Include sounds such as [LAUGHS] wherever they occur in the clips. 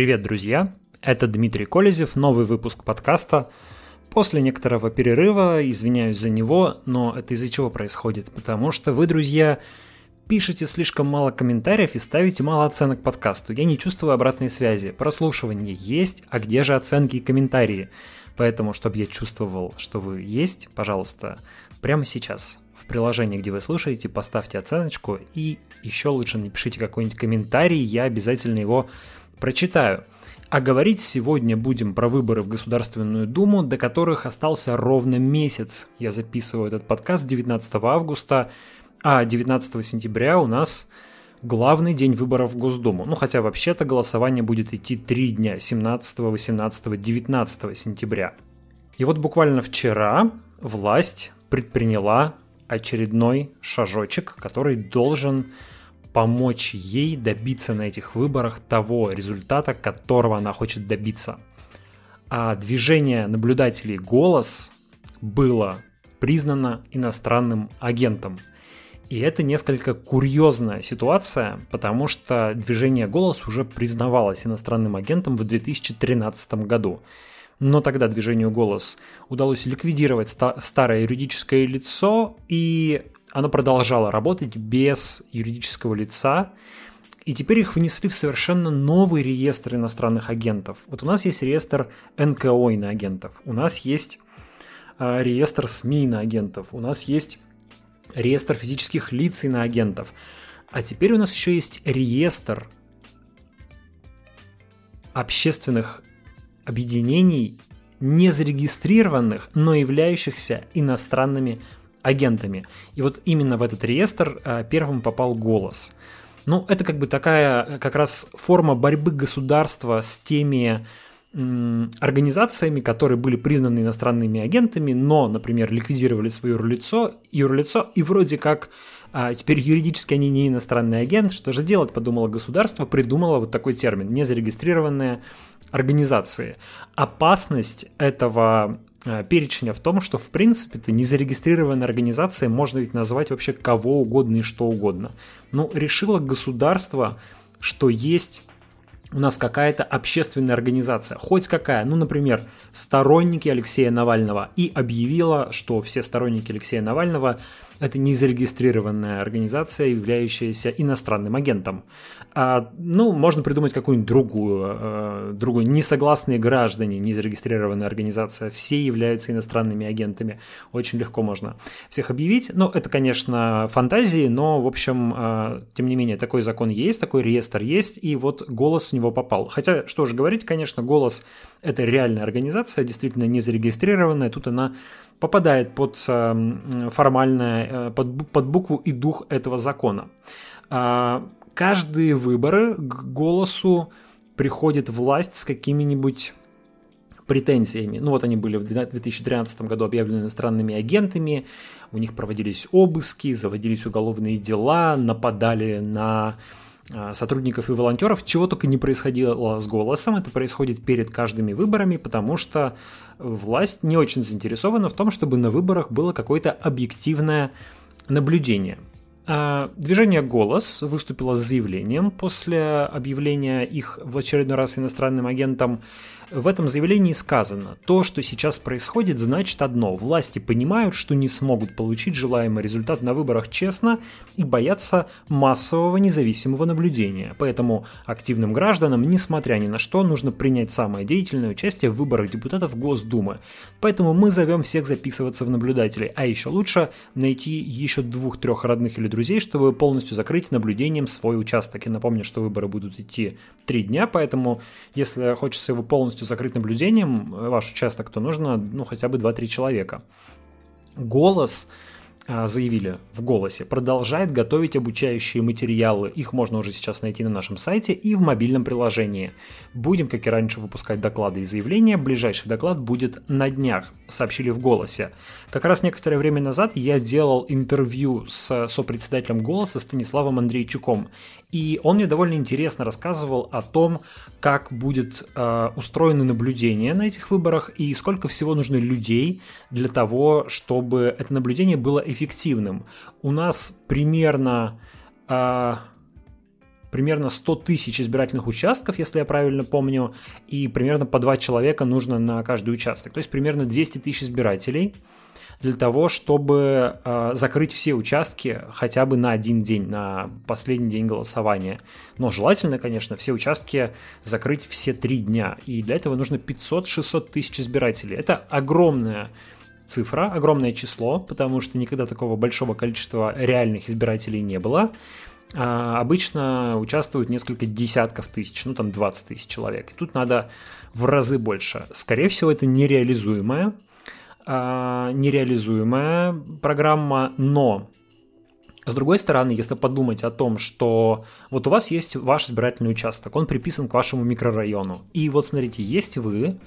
Привет, друзья! Это Дмитрий Колезев, новый выпуск подкаста. После некоторого перерыва, извиняюсь за него, но это из-за чего происходит? Потому что вы, друзья, пишете слишком мало комментариев и ставите мало оценок подкасту. Я не чувствую обратной связи. Прослушивание есть, а где же оценки и комментарии? Поэтому, чтобы я чувствовал, что вы есть, пожалуйста, прямо сейчас в приложении, где вы слушаете, поставьте оценочку и еще лучше напишите какой-нибудь комментарий, я обязательно его прочитаю. А говорить сегодня будем про выборы в Государственную Думу, до которых остался ровно месяц. Я записываю этот подкаст 19 августа, а 19 сентября у нас главный день выборов в Госдуму. Ну, хотя вообще-то голосование будет идти три дня, 17, 18, 19 сентября. И вот буквально вчера власть предприняла очередной шажочек, который должен помочь ей добиться на этих выборах того результата, которого она хочет добиться. А движение наблюдателей «Голос» было признано иностранным агентом. И это несколько курьезная ситуация, потому что движение «Голос» уже признавалось иностранным агентом в 2013 году. Но тогда движению «Голос» удалось ликвидировать старое юридическое лицо, и оно продолжало работать без юридического лица, и теперь их внесли в совершенно новый реестр иностранных агентов. Вот у нас есть реестр НКО иноагентов, у нас есть э, реестр СМИ иноагентов, у нас есть реестр физических лиц иноагентов, а теперь у нас еще есть реестр общественных объединений, не зарегистрированных, но являющихся иностранными агентами. И вот именно в этот реестр э, первым попал голос. Ну, это как бы такая как раз форма борьбы государства с теми организациями, которые были признаны иностранными агентами, но, например, ликвидировали свое юрлицо, юрлицо и вроде как а теперь юридически они не иностранный агент. Что же делать, подумало государство, придумало вот такой термин – незарегистрированные организации. Опасность этого Э, перечня в том, что в принципе это незарегистрированная организация, можно ведь назвать вообще кого угодно и что угодно. Но решило государство, что есть у нас какая-то общественная организация, хоть какая, ну, например, сторонники Алексея Навального, и объявила, что все сторонники Алексея Навального это незарегистрированная организация, являющаяся иностранным агентом. А, ну, можно придумать какую-нибудь другую, а, другую. Несогласные граждане, незарегистрированная организация, все являются иностранными агентами. Очень легко можно всех объявить. Ну, это, конечно, фантазии, но, в общем, а, тем не менее, такой закон есть, такой реестр есть, и вот голос в него попал. Хотя, что же говорить, конечно, голос – это реальная организация, действительно не зарегистрированная, тут она попадает под эм, формальное, э, под, под букву и дух этого закона. А, каждые выборы к голосу приходит власть с какими-нибудь претензиями. Ну вот они были в 2013 году объявлены иностранными агентами, у них проводились обыски, заводились уголовные дела, нападали на сотрудников и волонтеров, чего только не происходило с голосом. Это происходит перед каждыми выборами, потому что власть не очень заинтересована в том, чтобы на выборах было какое-то объективное наблюдение. А, движение «Голос» выступило с заявлением после объявления их в очередной раз иностранным агентом в этом заявлении сказано, то, что сейчас происходит, значит одно. Власти понимают, что не смогут получить желаемый результат на выборах честно и боятся массового независимого наблюдения. Поэтому активным гражданам, несмотря ни на что, нужно принять самое деятельное участие в выборах депутатов Госдумы. Поэтому мы зовем всех записываться в наблюдатели, а еще лучше найти еще двух-трех родных или друзей, чтобы полностью закрыть наблюдением свой участок. И напомню, что выборы будут идти три дня, поэтому если хочется его полностью закрыть наблюдением э, ваш участок, то нужно ну, хотя бы 2-3 человека. Голос заявили в голосе, продолжает готовить обучающие материалы. Их можно уже сейчас найти на нашем сайте и в мобильном приложении. Будем, как и раньше, выпускать доклады и заявления. Ближайший доклад будет на днях, сообщили в голосе. Как раз некоторое время назад я делал интервью с сопредседателем голоса Станиславом Андрейчуком. И он мне довольно интересно рассказывал о том, как будет э, устроено наблюдение на этих выборах и сколько всего нужно людей для того, чтобы это наблюдение было эффективным. У нас примерно... Э, примерно 100 тысяч избирательных участков, если я правильно помню, и примерно по два человека нужно на каждый участок. То есть примерно 200 тысяч избирателей для того, чтобы э, закрыть все участки хотя бы на один день, на последний день голосования. Но желательно, конечно, все участки закрыть все три дня. И для этого нужно 500-600 тысяч избирателей. Это огромная цифра, огромное число, потому что никогда такого большого количества реальных избирателей не было. А обычно участвуют несколько десятков тысяч, ну там 20 тысяч человек. И тут надо в разы больше. Скорее всего, это нереализуемая, а, нереализуемая программа, но с другой стороны, если подумать о том, что вот у вас есть ваш избирательный участок, он приписан к вашему микрорайону, и вот смотрите, есть вы,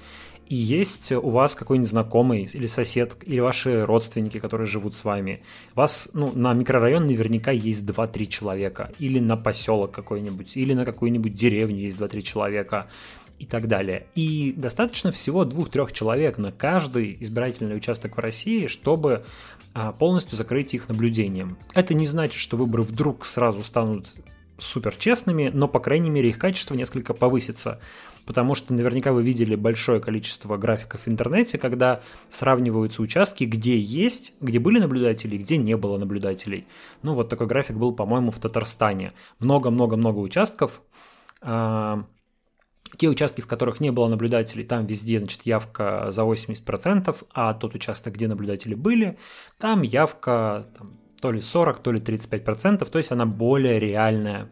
и есть у вас какой-нибудь знакомый или сосед, или ваши родственники, которые живут с вами. Вас ну, на микрорайон наверняка есть 2-3 человека, или на поселок какой-нибудь, или на какую-нибудь деревню есть 2-3 человека и так далее. И достаточно всего двух-трех человек на каждый избирательный участок в России, чтобы а, полностью закрыть их наблюдением. Это не значит, что выборы вдруг сразу станут супер честными, но, по крайней мере, их качество несколько повысится. Потому что наверняка вы видели большое количество графиков в интернете, когда сравниваются участки, где есть, где были наблюдатели, где не было наблюдателей. Ну, вот такой график был, по-моему, в Татарстане. Много-много-много участков. А, те участки, в которых не было наблюдателей, там везде, значит, явка за 80%, а тот участок, где наблюдатели были, там явка там, то ли 40, то ли 35%, то есть она более реальная.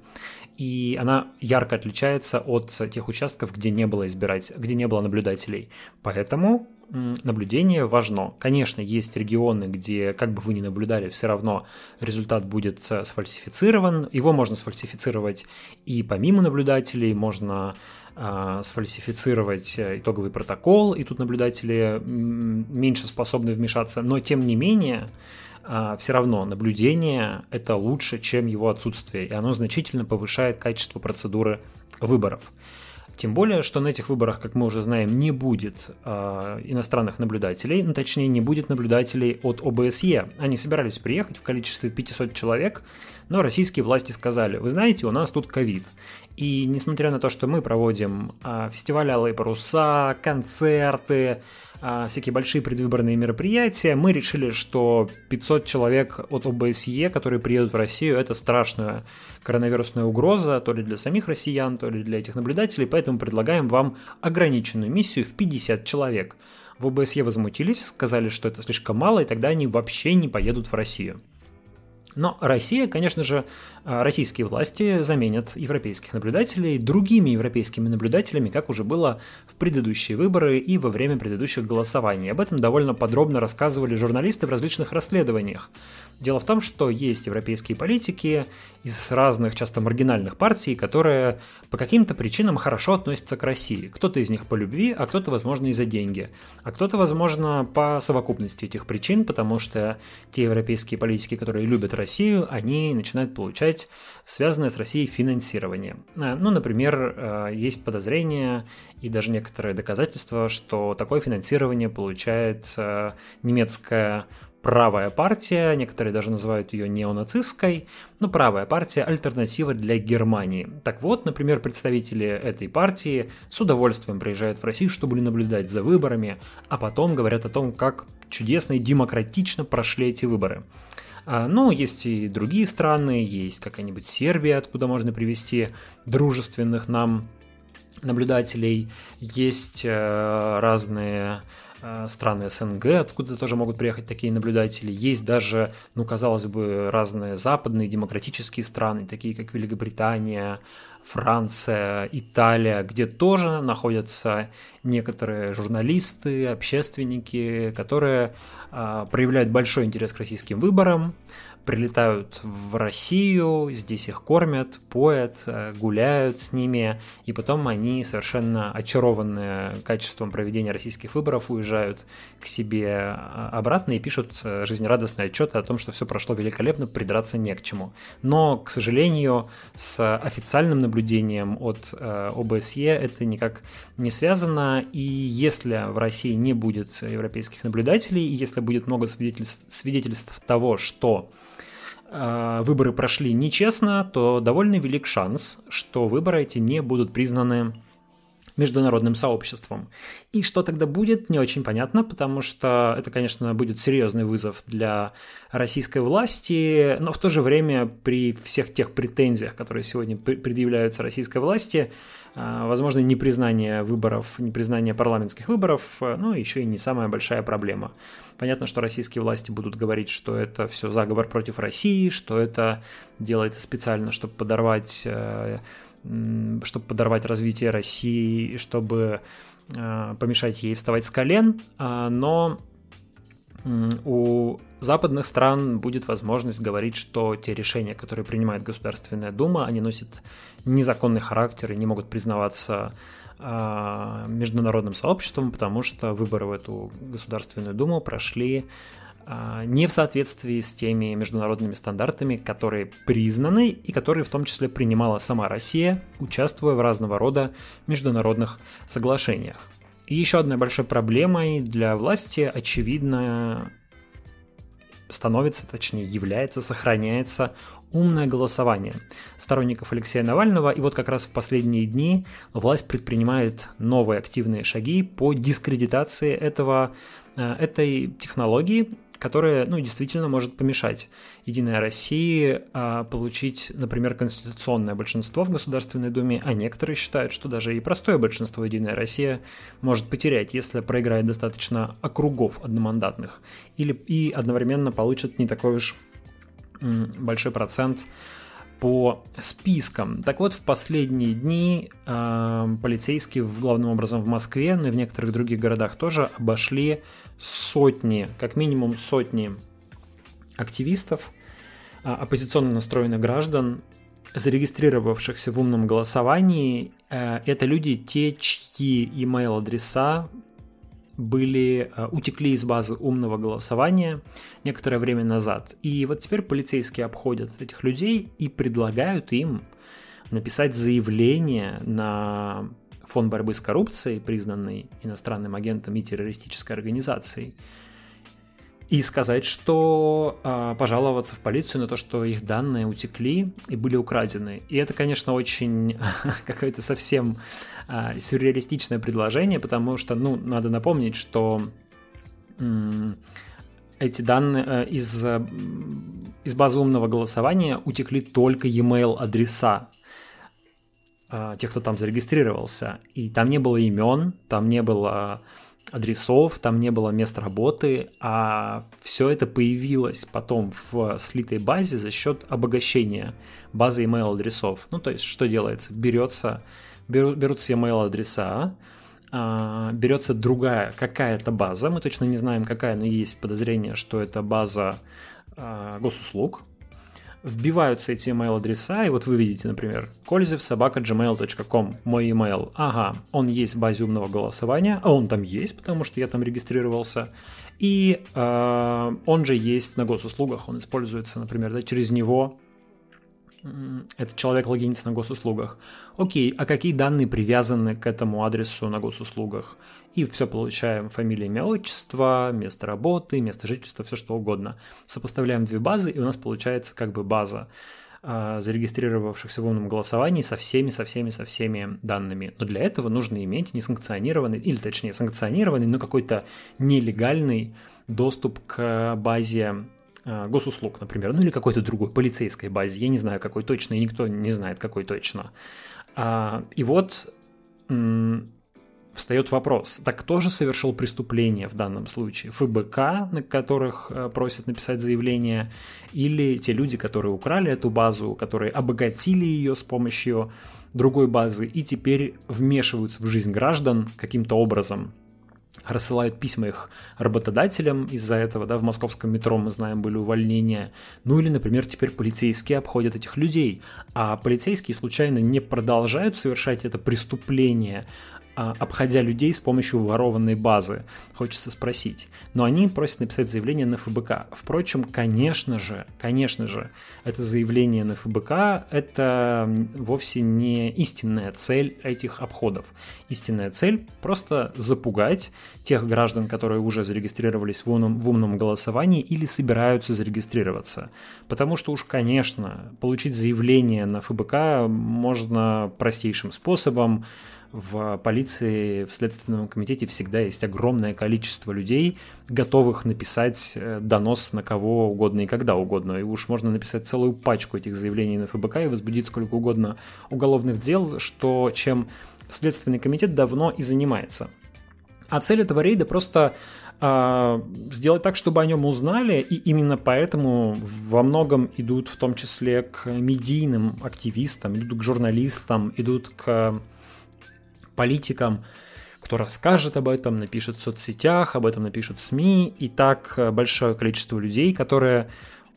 И она ярко отличается от тех участков, где не было избирать, где не было наблюдателей. Поэтому наблюдение важно. Конечно, есть регионы, где, как бы вы ни наблюдали, все равно результат будет э, сфальсифицирован. Его можно сфальсифицировать и помимо наблюдателей, можно сфальсифицировать э, итоговый протокол, и тут наблюдатели меньше способны вмешаться. Но тем не менее, а, все равно наблюдение – это лучше, чем его отсутствие, и оно значительно повышает качество процедуры выборов. Тем более, что на этих выборах, как мы уже знаем, не будет э, иностранных наблюдателей, ну, точнее, не будет наблюдателей от ОБСЕ. Они собирались приехать в количестве 500 человек, но российские власти сказали, вы знаете, у нас тут ковид. И несмотря на то, что мы проводим э, фестивали «Алые паруса», концерты, а, всякие большие предвыборные мероприятия, мы решили, что 500 человек от ОБСЕ, которые приедут в Россию, это страшная коронавирусная угроза, то ли для самих россиян, то ли для этих наблюдателей, поэтому предлагаем вам ограниченную миссию в 50 человек. В ОБСЕ возмутились, сказали, что это слишком мало, и тогда они вообще не поедут в Россию. Но Россия, конечно же, а, российские власти заменят европейских наблюдателей другими европейскими наблюдателями, как уже было в предыдущие выборы и во время предыдущих голосований. Об этом довольно подробно рассказывали журналисты в различных расследованиях. Дело в том, что есть европейские политики из разных, часто маргинальных партий, которые по каким-то причинам хорошо относятся к России. Кто-то из них по любви, а кто-то, возможно, и за деньги. А кто-то, возможно, по совокупности этих причин, потому что те европейские политики, которые любят Россию, они начинают получать получать связанное с Россией финансирование. Э, ну, например, э, есть подозрение и даже некоторые доказательства, что такое финансирование получает э, немецкая правая партия, некоторые даже называют ее неонацистской, но правая партия – альтернатива для Германии. Так вот, например, представители этой партии с удовольствием приезжают в Россию, чтобы наблюдать за выборами, а потом говорят о том, как чудесно и демократично прошли эти выборы. Ну, есть и другие страны, есть какая-нибудь Сербия, откуда можно привести дружественных нам наблюдателей, есть э, разные э, страны СНГ, откуда тоже могут приехать такие наблюдатели. Есть даже, ну, казалось бы, разные западные демократические страны, такие как Великобритания, Франция, Италия, где тоже находятся некоторые журналисты, общественники, которые проявляют большой интерес к российским выборам, прилетают в Россию, здесь их кормят, поят, э, гуляют с ними, и потом они совершенно очарованные качеством проведения российских выборов уезжают к себе э, обратно и пишут э, жизнерадостные отчеты о том, что все прошло великолепно, придраться не к чему. Но, к сожалению, с официальным наблюдением от ОБСЕ это никак не связано, и если в России не будет европейских наблюдателей, и если будет много свидетельств, свидетельств того, что выборы прошли нечестно, то довольно велик шанс, что выборы эти не будут признаны международным сообществом. И что тогда будет, не очень понятно, потому что это, конечно, будет серьезный вызов для российской власти, но в то же время при всех тех претензиях, которые сегодня предъявляются российской власти, а, возможно, непризнание выборов, непризнание парламентских выборов, а, ну, еще и не самая большая проблема. Понятно, что российские власти будут говорить, что это все заговор против России, что это делается специально, чтобы подорвать э, чтобы подорвать развитие России, чтобы э, помешать ей вставать с колен, а, но у западных стран будет возможность говорить, что те решения, которые принимает Государственная Дума, они носят незаконный характер и не могут признаваться а, международным сообществом, потому что выборы в эту Государственную Думу прошли не в соответствии с теми международными стандартами, которые признаны и которые в том числе принимала сама Россия, участвуя в разного рода международных соглашениях. И еще одной большой проблемой для власти, очевидно, становится, точнее является, сохраняется умное голосование сторонников Алексея Навального. И вот как раз в последние дни власть предпринимает новые активные шаги по дискредитации этого, э, этой технологии которая, ну, действительно может помешать Единой России а, получить, например, конституционное большинство в Государственной Думе, а некоторые считают, что даже и простое большинство Единая Россия может потерять, если проиграет достаточно округов одномандатных, или и одновременно получит не такой уж большой процент по спискам. Так вот, в последние дни э, полицейские, в, главным образом в Москве, но и в некоторых других городах тоже обошли сотни, как минимум сотни активистов, э, оппозиционно настроенных граждан, зарегистрировавшихся в умном голосовании. Э, это люди, те, чьи email адреса были, э, утекли из базы умного голосования некоторое время назад. И вот теперь полицейские обходят этих людей и предлагают им написать заявление на фонд борьбы с коррупцией, признанный иностранным агентом и террористической организацией, и сказать, что э, пожаловаться в полицию на то, что их данные утекли и были украдены. И это, конечно, очень [LAUGHS] какое-то совсем э, сюрреалистичное предложение, потому что, ну, надо напомнить, что э, эти данные э, из, э, из базы умного голосования утекли только e-mail адреса э, тех, кто там зарегистрировался. И там не было имен, там не было адресов, там не было мест работы, а все это появилось потом в слитой базе за счет обогащения базы email адресов. Ну, то есть, что делается? Берется, беру, берутся email адреса, а, берется другая какая-то база, мы точно не знаем какая, но есть подозрение, что это база а, госуслуг, вбиваются эти email адреса, и вот вы видите, например, kolzev мой email. Ага, он есть в базе умного голосования, а он там есть, потому что я там регистрировался. И э, он же есть на госуслугах, он используется, например, да, через него этот человек логинится на госуслугах. Окей, а какие данные привязаны к этому адресу на госуслугах? И все получаем фамилия, имя, отчество, место работы, место жительства, все что угодно. Сопоставляем две базы, и у нас получается как бы база э, зарегистрировавшихся в умном голосовании со всеми, со всеми, со всеми данными. Но для этого нужно иметь несанкционированный, или точнее санкционированный, но какой-то нелегальный доступ к базе Э, госуслуг, например, ну или какой-то другой полицейской базе, я не знаю какой точно, и никто не знает какой точно. А, и вот встает вопрос, так кто же совершил преступление в данном случае? ФБК, на которых э, просят написать заявление, или те люди, которые украли эту базу, которые обогатили ее с помощью другой базы и теперь вмешиваются в жизнь граждан каким-то образом, рассылают письма их работодателям из-за этого, да, в московском метро, мы знаем, были увольнения. Ну или, например, теперь полицейские обходят этих людей, а полицейские случайно не продолжают совершать это преступление, обходя людей с помощью ворованной базы, хочется спросить. Но они просят написать заявление на ФБК. Впрочем, конечно же, конечно же, это заявление на ФБК – это вовсе не истинная цель этих обходов. Истинная цель – просто запугать тех граждан, которые уже зарегистрировались в умном, в умном голосовании или собираются зарегистрироваться. Потому что уж, конечно, получить заявление на ФБК можно простейшим способом – в полиции, в Следственном комитете всегда есть огромное количество людей, готовых написать э, донос на кого угодно и когда угодно. И уж можно написать целую пачку этих заявлений на ФБК и возбудить сколько угодно уголовных дел, что чем Следственный комитет давно и занимается. А цель этого рейда просто э, сделать так, чтобы о нем узнали, и именно поэтому во многом идут в том числе к медийным активистам, идут к журналистам, идут к политикам, кто расскажет об этом, напишет в соцсетях, об этом напишут в СМИ, и так э, большое количество людей, которые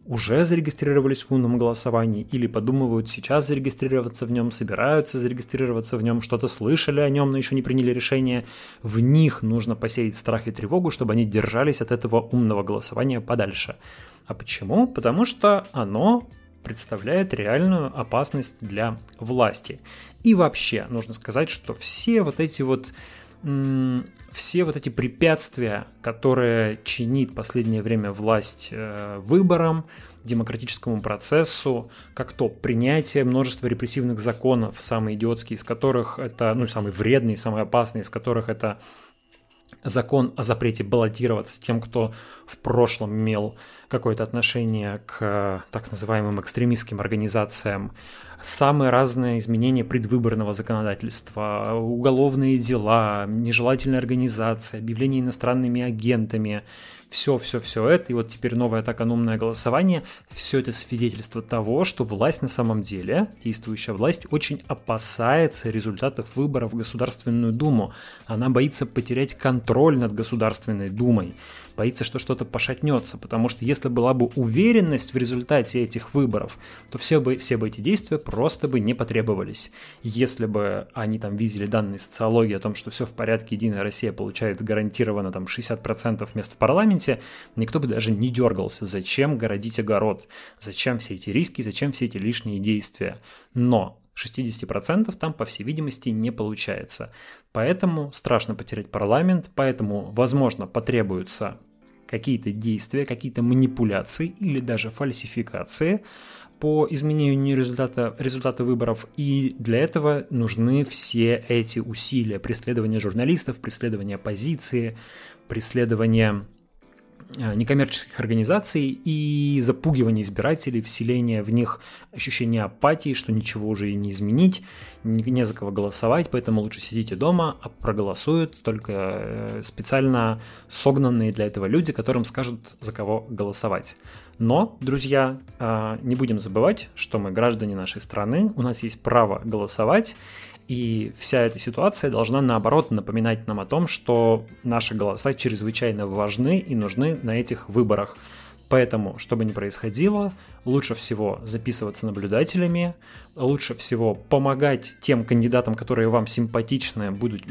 уже зарегистрировались в умном голосовании или подумывают сейчас зарегистрироваться в нем, собираются зарегистрироваться в нем, что-то слышали о нем, но еще не приняли решение, в них нужно посеять страх и тревогу, чтобы они держались от этого умного голосования подальше. А почему? Потому что оно представляет реальную опасность для власти. И вообще, нужно сказать, что все вот эти вот все вот эти препятствия, которые чинит последнее время власть э, выборам, демократическому процессу, как то принятие множества репрессивных законов, самые идиотские из которых это, ну, самый вредный, самый опасный из которых это закон о запрете баллотироваться тем, кто в прошлом имел какое-то отношение к так называемым экстремистским организациям, самые разные изменения предвыборного законодательства, уголовные дела, нежелательная организация, объявление иностранными агентами, все, все, все это, и вот теперь новое атаканумное голосование, все это свидетельство того, что власть на самом деле, действующая власть, очень опасается результатов выборов в Государственную Думу. Она боится потерять контроль над Государственной Думой боится, что что-то пошатнется, потому что если была бы уверенность в результате этих выборов, то все бы, все бы эти действия просто бы не потребовались. Если бы они там видели данные социологии о том, что все в порядке, Единая Россия получает гарантированно там 60% мест в парламенте, никто бы даже не дергался, зачем городить огород, зачем все эти риски, зачем все эти лишние действия. Но 60% там, по всей видимости, не получается. Поэтому страшно потерять парламент, поэтому, возможно, потребуются какие-то действия, какие-то манипуляции или даже фальсификации по изменению результата, результата выборов. И для этого нужны все эти усилия преследования журналистов, преследования оппозиции, преследования Э, некоммерческих организаций и запугивание избирателей, вселение в них ощущение апатии, что ничего уже и не изменить, не за кого голосовать, поэтому лучше сидите дома, а проголосуют только э, специально согнанные для этого люди, которым скажут, за кого голосовать. Но, друзья, э, не будем забывать, что мы граждане нашей страны, у нас есть право голосовать, и вся эта ситуация должна, наоборот, напоминать нам о том, что наши голоса чрезвычайно важны и нужны на этих выборах. Поэтому, что бы ни происходило, лучше всего записываться наблюдателями, лучше всего помогать тем кандидатам, которые вам симпатичны, будут,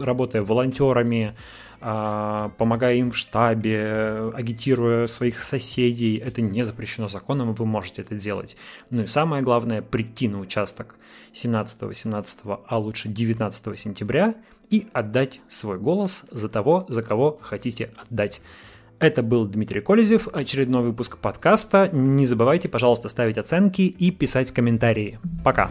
работая волонтерами, а, помогая им в штабе, агитируя своих соседей. Это не запрещено законом, и вы можете это делать. Ну и самое главное, прийти на участок 17, 18, а лучше 19 сентября и отдать свой голос за того, за кого хотите отдать. Это был Дмитрий Колезев, очередной выпуск подкаста. Не забывайте, пожалуйста, ставить оценки и писать комментарии. Пока!